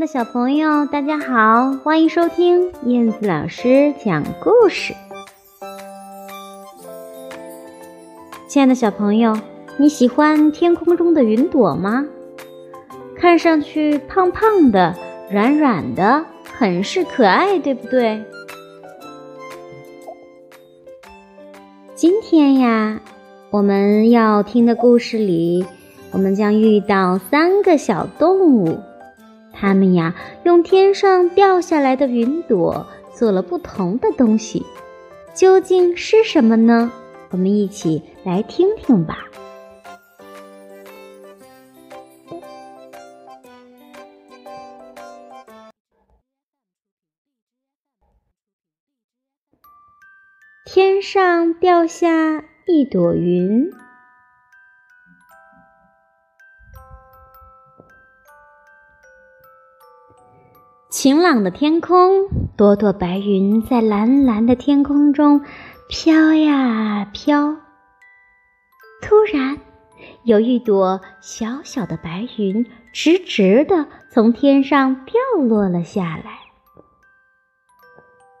的小朋友，大家好，欢迎收听燕子老师讲故事。亲爱的小朋友，你喜欢天空中的云朵吗？看上去胖胖的、软软的，很是可爱，对不对？今天呀，我们要听的故事里，我们将遇到三个小动物。他们呀，用天上掉下来的云朵做了不同的东西，究竟是什么呢？我们一起来听听吧。天上掉下一朵云。晴朗的天空，朵朵白云在蓝蓝的天空中飘呀飘。突然，有一朵小小的白云直直的从天上掉落了下来。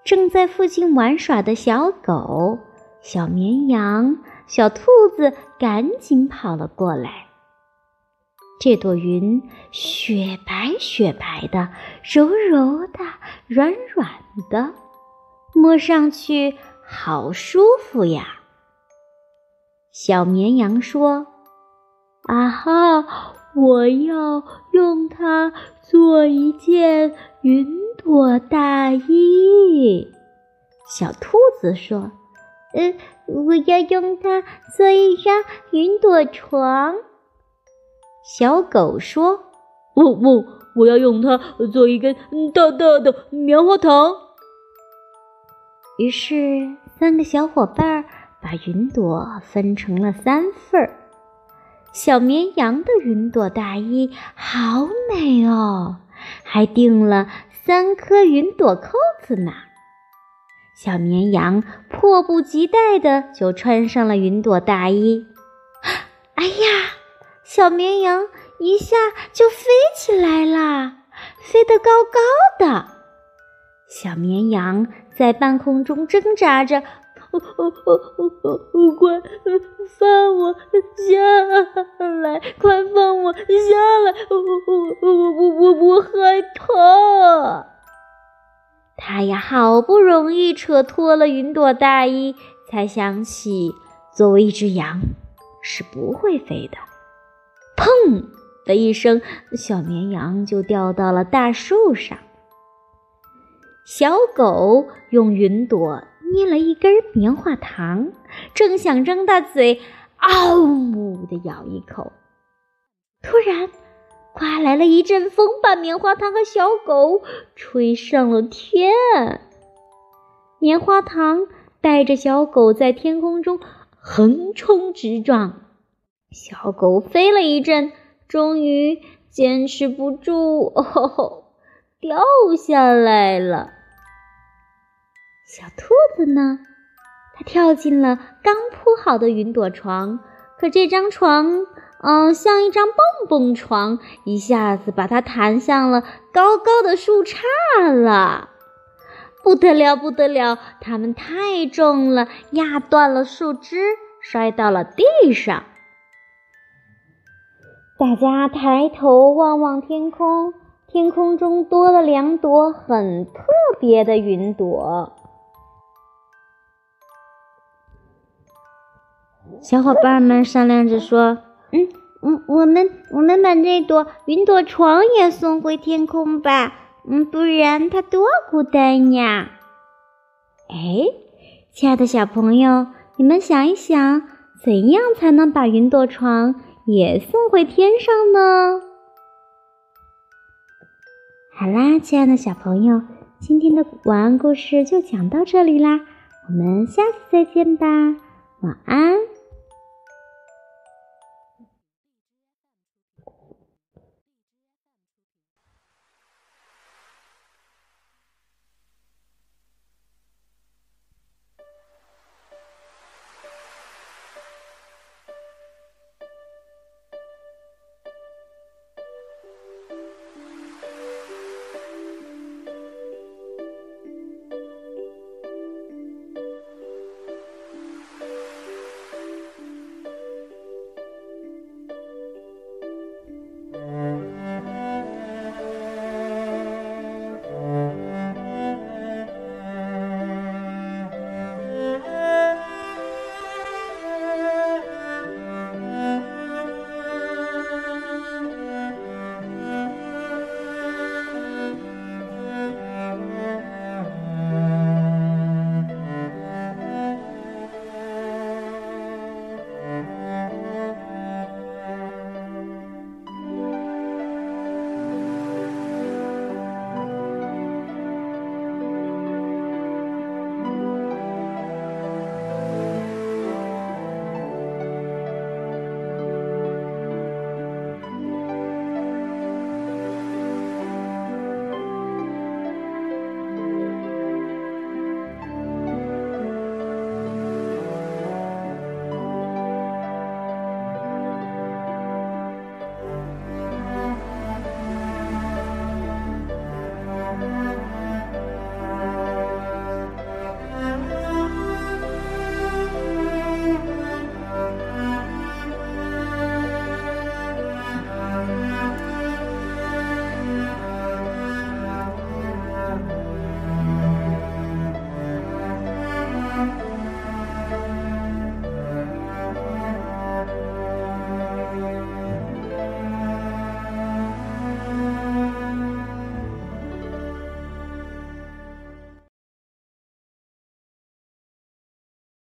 正在附近玩耍的小狗、小绵羊、小兔子赶紧跑了过来。这朵云雪白雪白的，柔柔的，软软的，摸上去好舒服呀。小绵羊说：“啊哈，我要用它做一件云朵大衣。”小兔子说：“嗯，我要用它做一张云朵床。”小狗说：“不不，我要用它做一根大大的棉花糖。”于是，三个小伙伴把云朵分成了三份儿。小绵羊的云朵大衣好美哦，还钉了三颗云朵扣子呢。小绵羊迫不及待的就穿上了云朵大衣。哎呀！小绵羊一下就飞起来啦，飞得高高的。小绵羊在半空中挣扎着，哦哦哦哦哦快放我下来！快放我下来！我我我我我害怕。他呀，好不容易扯脱了云朵大衣，才想起，作为一只羊，是不会飞的。砰的一声，小绵羊就掉到了大树上。小狗用云朵捏了一根棉花糖，正想张大嘴“嗷”呜的咬一口，突然刮来了一阵风，把棉花糖和小狗吹上了天。棉花糖带着小狗在天空中横冲直撞。小狗飞了一阵，终于坚持不住，哦吼，掉下来了。小兔子呢？它跳进了刚铺好的云朵床，可这张床，嗯，像一张蹦蹦床，一下子把它弹向了高高的树杈了。不得了，不得了！它们太重了，压断了树枝，摔到了地上。大家抬头望望天空，天空中多了两朵很特别的云朵。小伙伴们商量着说：“嗯嗯，我们我们把这朵云朵床也送回天空吧，嗯，不然它多孤单呀。”哎，亲爱的小朋友，你们想一想，怎样才能把云朵床？也送回天上呢。好啦，亲爱的小朋友，今天的晚安故事就讲到这里啦，我们下次再见吧，晚安。